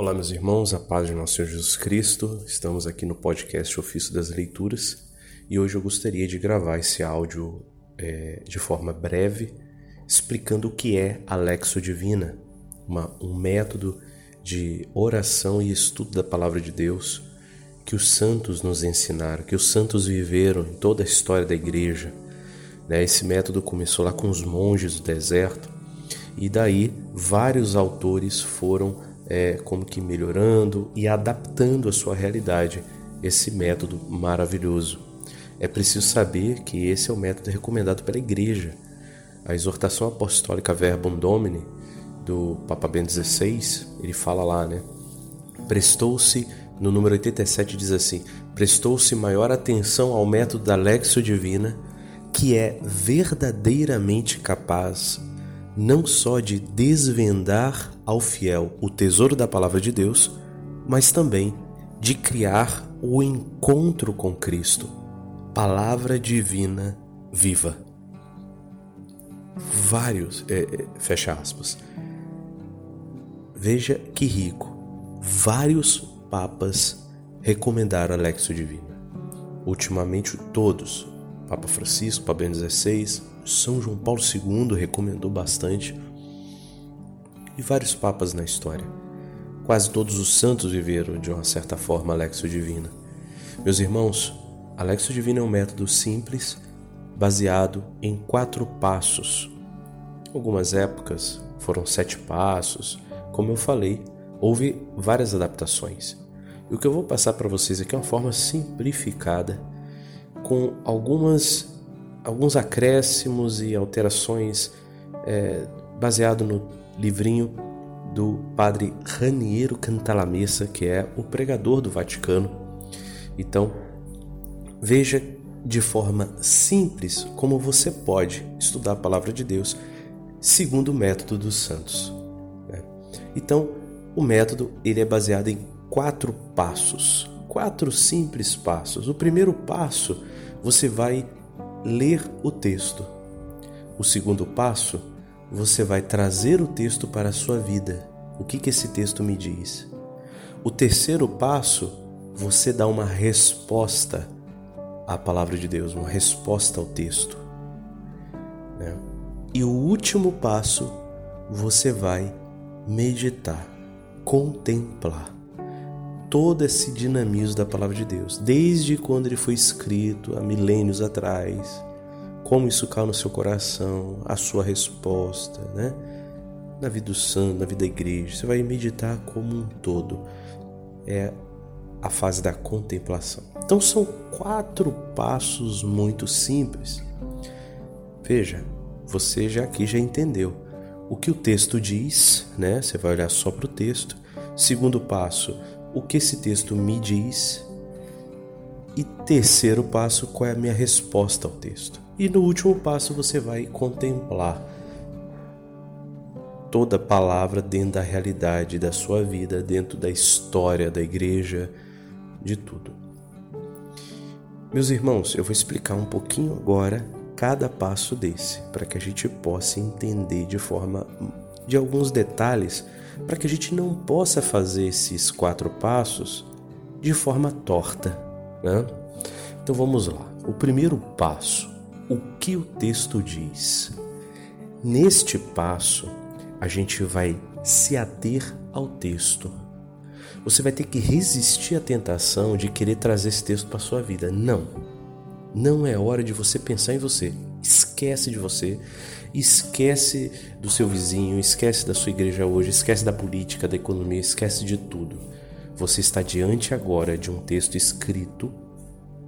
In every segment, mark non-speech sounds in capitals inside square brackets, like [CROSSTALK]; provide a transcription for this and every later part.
Olá, meus irmãos, a paz de nosso Senhor Jesus Cristo. Estamos aqui no podcast Ofício das Leituras e hoje eu gostaria de gravar esse áudio é, de forma breve, explicando o que é a Lexo Divina, uma, um método de oração e estudo da Palavra de Deus que os santos nos ensinaram, que os santos viveram em toda a história da igreja. Né? Esse método começou lá com os monges do deserto e daí vários autores foram é, como que melhorando e adaptando à sua realidade esse método maravilhoso. É preciso saber que esse é o método recomendado pela Igreja. A exortação apostólica Verbum Domini do Papa Bento XVI, ele fala lá, né? Prestou-se, no número 87 diz assim: prestou-se maior atenção ao método da Lexio Divina, que é verdadeiramente capaz não só de desvendar ao fiel o tesouro da palavra de Deus, mas também de criar o encontro com Cristo, palavra divina viva. Vários, é, é, fecha aspas. Veja que rico. Vários papas recomendaram a Lexio Divina. Ultimamente todos, Papa Francisco, Papa Bento XVI, São João Paulo II recomendou bastante e vários papas na história. Quase todos os santos viveram de uma certa forma a Divina. Meus irmãos, a Lexio Divina é um método simples, baseado em quatro passos. Algumas épocas foram sete passos, como eu falei, houve várias adaptações. E o que eu vou passar para vocês aqui é uma forma simplificada, com algumas alguns acréscimos e alterações é, baseado no livrinho do padre Raniero Cantalamessa, que é o pregador do Vaticano. Então, veja de forma simples como você pode estudar a palavra de Deus segundo o método dos santos. Né? Então, o método ele é baseado em quatro passos, quatro simples passos. O primeiro passo, você vai ler o texto. O segundo passo, você vai trazer o texto para a sua vida. O que, que esse texto me diz? O terceiro passo, você dá uma resposta à palavra de Deus, uma resposta ao texto. Né? E o último passo, você vai meditar, contemplar todo esse dinamismo da palavra de Deus, desde quando ele foi escrito há milênios atrás, como isso cai no seu coração, a sua resposta, né? Na vida do santo, na vida da igreja, você vai meditar como um todo. É a fase da contemplação. Então são quatro passos muito simples. Veja, você já aqui já entendeu o que o texto diz, né? Você vai olhar só para o texto. Segundo passo, o que esse texto me diz. E terceiro passo, qual é a minha resposta ao texto. E no último passo você vai contemplar toda palavra dentro da realidade da sua vida, dentro da história da igreja, de tudo. Meus irmãos, eu vou explicar um pouquinho agora cada passo desse, para que a gente possa entender de forma de alguns detalhes, para que a gente não possa fazer esses quatro passos de forma torta, né? Então vamos lá. O primeiro passo o que o texto diz. Neste passo, a gente vai se ater ao texto. Você vai ter que resistir à tentação de querer trazer esse texto para sua vida. Não. Não é hora de você pensar em você. Esquece de você, esquece do seu vizinho, esquece da sua igreja hoje, esquece da política, da economia, esquece de tudo. Você está diante agora de um texto escrito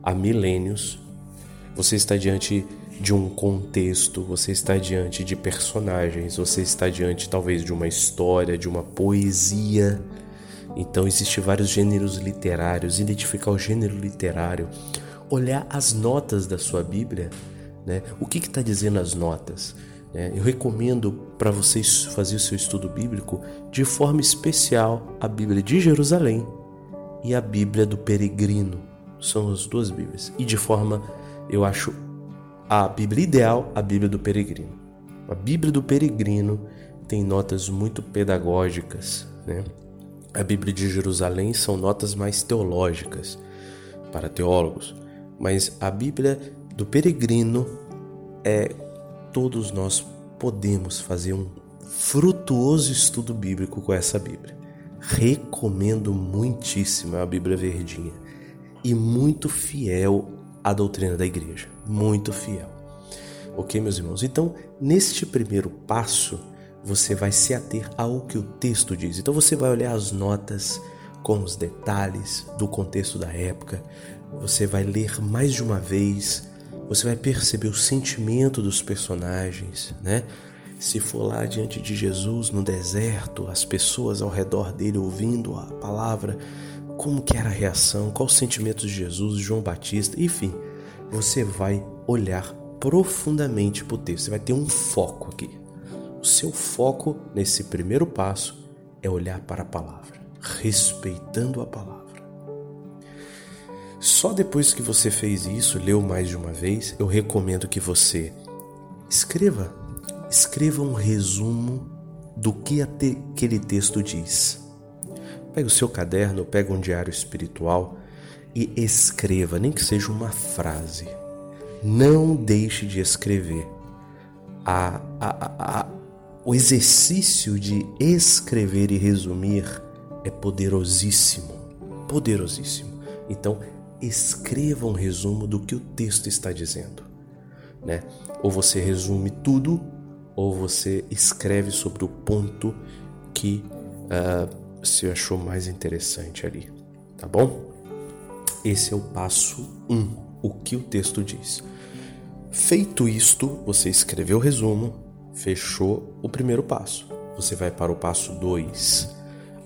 há milênios você está diante de um contexto, você está diante de personagens, você está diante talvez de uma história, de uma poesia. Então existem vários gêneros literários, identificar o gênero literário, olhar as notas da sua Bíblia, né? O que está dizendo as notas? Né? Eu recomendo para vocês fazer o seu estudo bíblico de forma especial a Bíblia de Jerusalém e a Bíblia do Peregrino. São as duas Bíblias. E de forma eu acho a Bíblia ideal, a Bíblia do Peregrino. A Bíblia do Peregrino tem notas muito pedagógicas, né? A Bíblia de Jerusalém são notas mais teológicas para teólogos, mas a Bíblia do peregrino é todos nós podemos fazer um frutuoso estudo bíblico com essa Bíblia. Recomendo muitíssimo a Bíblia Verdinha e muito fiel à doutrina da igreja, muito fiel. Ok, meus irmãos? Então, neste primeiro passo, você vai se ater ao que o texto diz. Então, você vai olhar as notas com os detalhes do contexto da época, você vai ler mais de uma vez, você vai perceber o sentimento dos personagens, né? Se for lá diante de Jesus no deserto, as pessoas ao redor dele ouvindo a palavra, como que era a reação, qual o sentimento de Jesus, João Batista, enfim, você vai olhar profundamente para o texto, você vai ter um foco aqui. O seu foco nesse primeiro passo é olhar para a palavra, respeitando a palavra. Só depois que você fez isso, leu mais de uma vez, eu recomendo que você escreva, escreva um resumo do que aquele texto diz. Pega o seu caderno, pega um diário espiritual e escreva, nem que seja uma frase. Não deixe de escrever. A, a, a, o exercício de escrever e resumir é poderosíssimo. Poderosíssimo. Então, escreva um resumo do que o texto está dizendo. Né? Ou você resume tudo, ou você escreve sobre o ponto que uh, você achou mais interessante ali. Tá bom? Esse é o passo 1, um, o que o texto diz. Feito isto, você escreveu o resumo, fechou o primeiro passo. Você vai para o passo 2.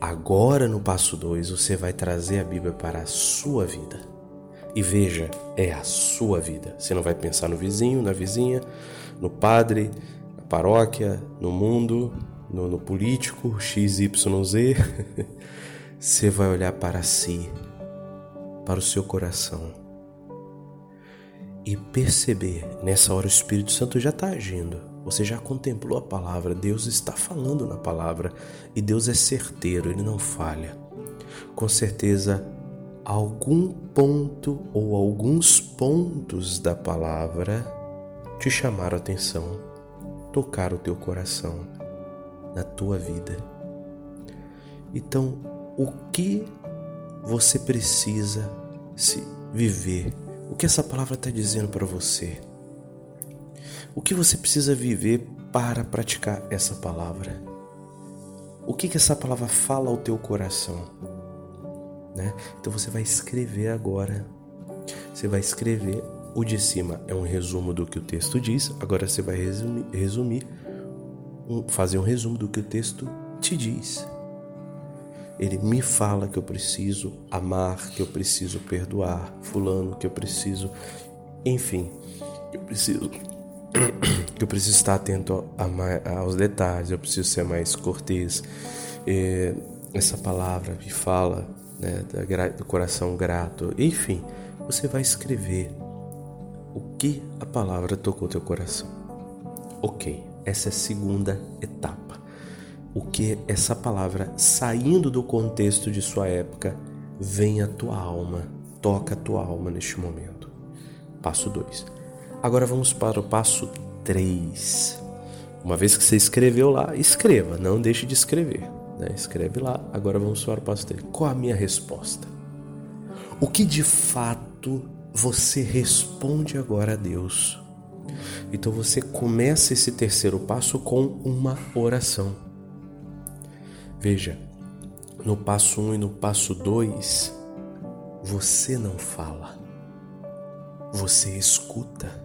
Agora, no passo 2, você vai trazer a Bíblia para a sua vida. E veja, é a sua vida. Você não vai pensar no vizinho, na vizinha, no padre, na paróquia, no mundo, no, no político XYZ. [LAUGHS] Você vai olhar para si, para o seu coração e perceber, nessa hora o Espírito Santo já está agindo. Você já contemplou a palavra, Deus está falando na palavra e Deus é certeiro, ele não falha. Com certeza algum ponto ou alguns pontos da palavra te chamaram atenção, tocaram o teu coração, na tua vida. Então, o que você precisa se viver? O que essa palavra está dizendo para você? O que você precisa viver para praticar essa palavra? O que, que essa palavra fala ao teu coração? Né? Então você vai escrever agora. Você vai escrever. O de cima é um resumo do que o texto diz. Agora você vai resumir, resumir um, fazer um resumo do que o texto te diz. Ele me fala que eu preciso amar, que eu preciso perdoar fulano, que eu preciso, enfim, eu preciso [COUGHS] que eu preciso estar atento aos detalhes, eu preciso ser mais cortês. É, essa palavra me fala né, do coração grato, enfim, você vai escrever o que a palavra tocou teu coração. Ok, essa é a segunda etapa. O que essa palavra, saindo do contexto de sua época, vem à tua alma, toca a tua alma neste momento. Passo 2. Agora vamos para o passo 3. Uma vez que você escreveu lá, escreva, não deixe de escrever. Né? Escreve lá. Agora vamos para o passo dele. Qual a minha resposta? O que de fato você responde agora a Deus? Então você começa esse terceiro passo com uma oração. Veja, no passo 1 um e no passo 2, você não fala, você escuta.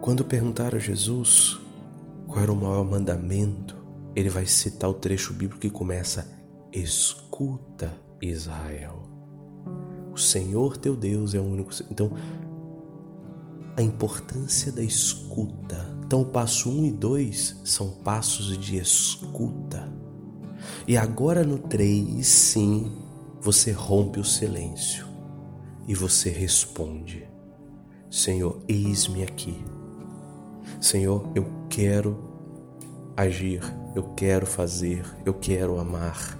Quando perguntaram a Jesus qual era o maior mandamento, ele vai citar o trecho bíblico que começa: Escuta, Israel. O Senhor teu Deus é o único. Então, a importância da escuta. Então, o passo 1 um e 2 são passos de escuta. E agora no 3, sim, você rompe o silêncio e você responde: Senhor, eis-me aqui. Senhor, eu quero agir, eu quero fazer, eu quero amar,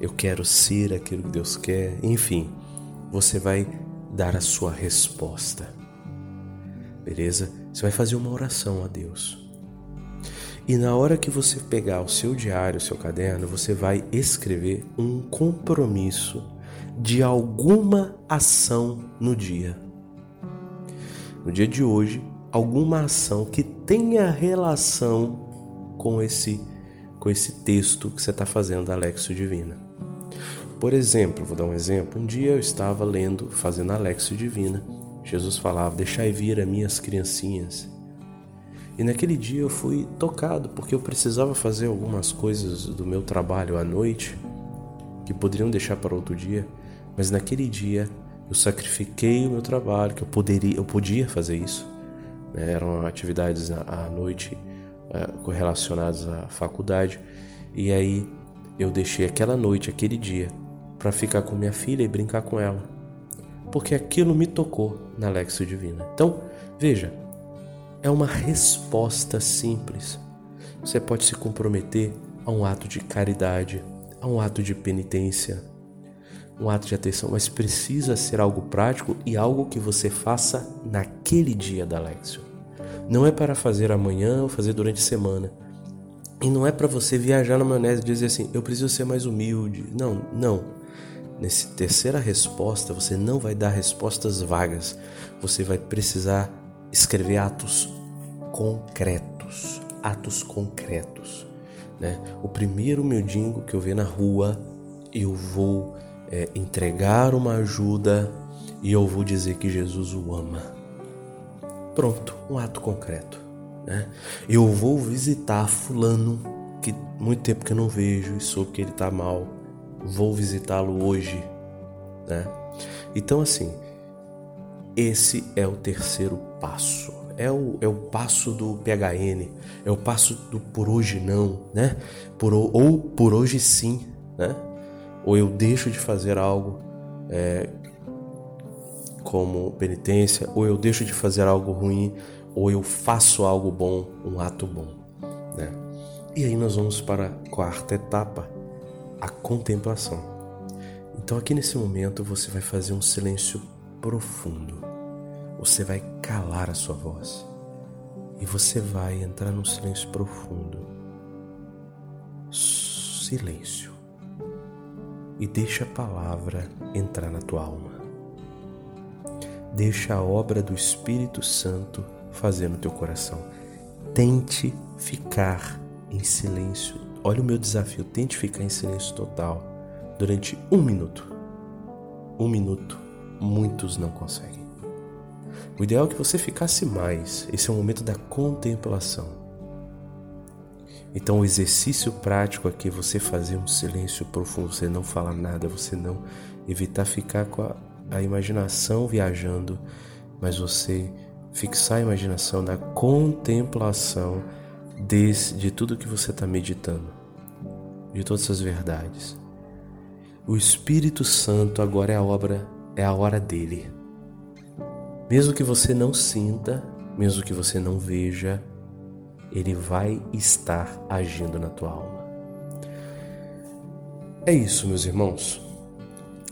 eu quero ser aquilo que Deus quer, enfim, você vai dar a sua resposta. Beleza? Você vai fazer uma oração a Deus. E na hora que você pegar o seu diário, o seu caderno, você vai escrever um compromisso de alguma ação no dia. No dia de hoje, alguma ação que tenha relação com esse com esse texto que você está fazendo da Lexio Divina. Por exemplo, vou dar um exemplo. Um dia eu estava lendo, fazendo a Lexio Divina. Jesus falava: Deixai vir as minhas criancinhas e naquele dia eu fui tocado porque eu precisava fazer algumas coisas do meu trabalho à noite que poderiam deixar para outro dia, mas naquele dia eu sacrifiquei o meu trabalho, que eu poderia, eu podia fazer isso. Né? Eram atividades à noite uh, relacionadas à faculdade e aí eu deixei aquela noite, aquele dia, para ficar com minha filha e brincar com ela, porque aquilo me tocou na Lexo Divina. Então, veja, é uma resposta simples. Você pode se comprometer a um ato de caridade, a um ato de penitência, um ato de atenção, mas precisa ser algo prático e algo que você faça naquele dia da Lexio. Não é para fazer amanhã ou fazer durante a semana. E não é para você viajar na maionese e dizer assim, eu preciso ser mais humilde. Não, não. Nessa terceira resposta, você não vai dar respostas vagas. Você vai precisar escrever atos concretos, atos concretos. Né? O primeiro mendigo que eu ver na rua, eu vou é, entregar uma ajuda e eu vou dizer que Jesus o ama. Pronto, um ato concreto. Né? Eu vou visitar fulano que muito tempo que eu não vejo e soube que ele está mal. Vou visitá-lo hoje. Né? Então assim, esse é o terceiro passo. É o, é o passo do PHN, é o passo do por hoje não, né? Por, ou por hoje sim, né? Ou eu deixo de fazer algo é, como penitência, ou eu deixo de fazer algo ruim, ou eu faço algo bom, um ato bom, né? E aí nós vamos para a quarta etapa, a contemplação. Então aqui nesse momento você vai fazer um silêncio profundo. Você vai calar a sua voz e você vai entrar num silêncio profundo. Silêncio. E deixa a palavra entrar na tua alma. Deixa a obra do Espírito Santo fazer no teu coração. Tente ficar em silêncio. Olha o meu desafio. Tente ficar em silêncio total durante um minuto. Um minuto muitos não conseguem. O ideal é que você ficasse mais. Esse é o momento da contemplação. Então, o exercício prático aqui é você fazer um silêncio profundo, você não falar nada, você não evitar ficar com a, a imaginação viajando, mas você fixar a imaginação na contemplação desse, de tudo que você está meditando, de todas essas verdades. O Espírito Santo agora é a obra é a hora dele. Mesmo que você não sinta, mesmo que você não veja, ele vai estar agindo na tua alma. É isso, meus irmãos.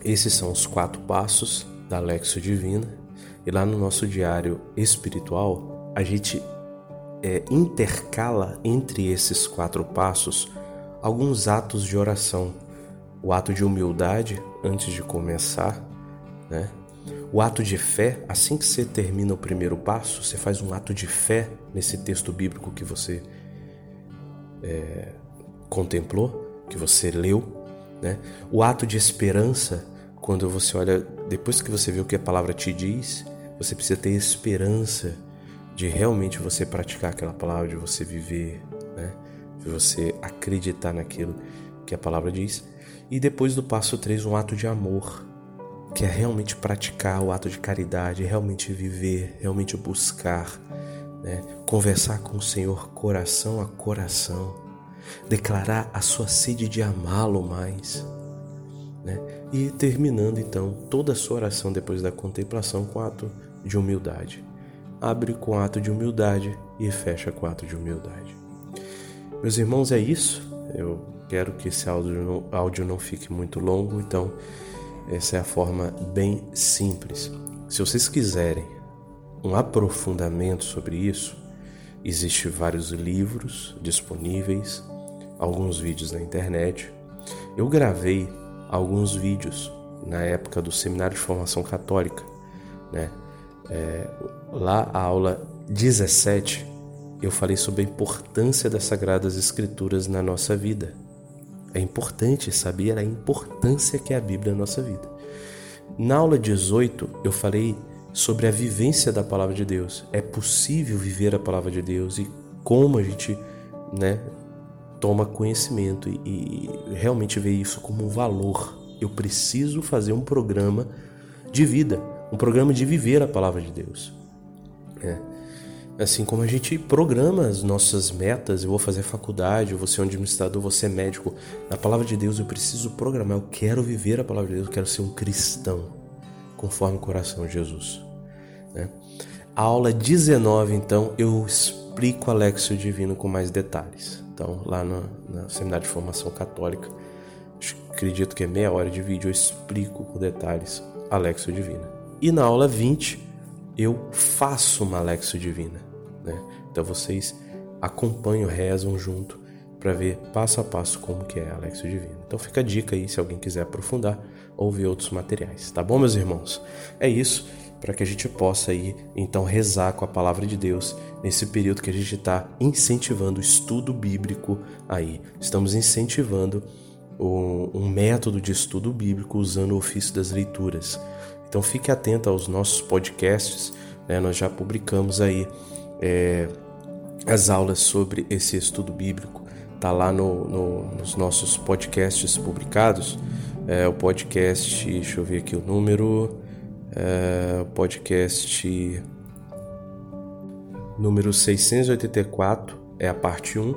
Esses são os quatro passos da Lexo Divina. E lá no nosso diário espiritual, a gente é, intercala entre esses quatro passos alguns atos de oração. O ato de humildade antes de começar, né? O ato de fé, assim que você termina o primeiro passo, você faz um ato de fé nesse texto bíblico que você é, contemplou, que você leu. Né? O ato de esperança, quando você olha, depois que você vê o que a palavra te diz, você precisa ter esperança de realmente você praticar aquela palavra, de você viver, né? de você acreditar naquilo que a palavra diz. E depois do passo 3, um ato de amor que é realmente praticar o ato de caridade, realmente viver, realmente buscar, né? conversar com o Senhor coração a coração, declarar a sua sede de amá-lo mais. Né? E terminando então toda a sua oração depois da contemplação com ato de humildade. Abre com ato de humildade e fecha com ato de humildade. Meus irmãos, é isso. Eu quero que esse áudio não, áudio não fique muito longo, então essa é a forma bem simples. Se vocês quiserem um aprofundamento sobre isso, existem vários livros disponíveis, alguns vídeos na internet. Eu gravei alguns vídeos na época do Seminário de Formação Católica, né? É, lá a aula 17 eu falei sobre a importância das Sagradas Escrituras na nossa vida. É importante saber a importância que é a Bíblia na nossa vida. Na aula 18 eu falei sobre a vivência da palavra de Deus. É possível viver a palavra de Deus e como a gente, né, toma conhecimento e, e realmente vê isso como um valor. Eu preciso fazer um programa de vida, um programa de viver a palavra de Deus. É. Assim como a gente programa as nossas metas, eu vou fazer faculdade, eu vou ser um administrador, vou ser médico. Na palavra de Deus eu preciso programar, eu quero viver a palavra de Deus, eu quero ser um cristão, conforme o coração de Jesus. Né? A aula 19, então, eu explico a Lexio Divino com mais detalhes. Então, lá no, Seminário de Formação Católica, acredito que é meia hora de vídeo, eu explico com detalhes a Lexio Divina. E na aula 20, eu faço uma Lexio Divina. Né? Então, vocês acompanham, rezam junto para ver passo a passo como que é a Lexio Divina. Então fica a dica aí se alguém quiser aprofundar ou ver outros materiais, tá bom, meus irmãos? É isso para que a gente possa aí então rezar com a palavra de Deus nesse período que a gente está incentivando o estudo bíblico aí. Estamos incentivando um, um método de estudo bíblico usando o ofício das leituras. Então fique atento aos nossos podcasts, né? nós já publicamos aí é, as aulas sobre esse estudo bíblico. Tá lá no, no, nos nossos podcasts publicados. É, o podcast, deixa eu ver aqui o número é, podcast número 684 é a parte 1,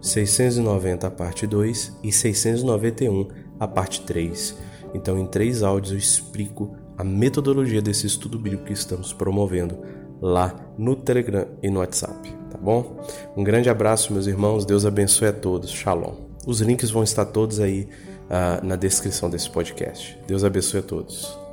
690 a parte 2 e 691 a parte 3. Então, em três áudios eu explico a metodologia desse estudo bíblico que estamos promovendo lá no Telegram e no WhatsApp, tá bom? Um grande abraço, meus irmãos. Deus abençoe a todos. Shalom. Os links vão estar todos aí uh, na descrição desse podcast. Deus abençoe a todos.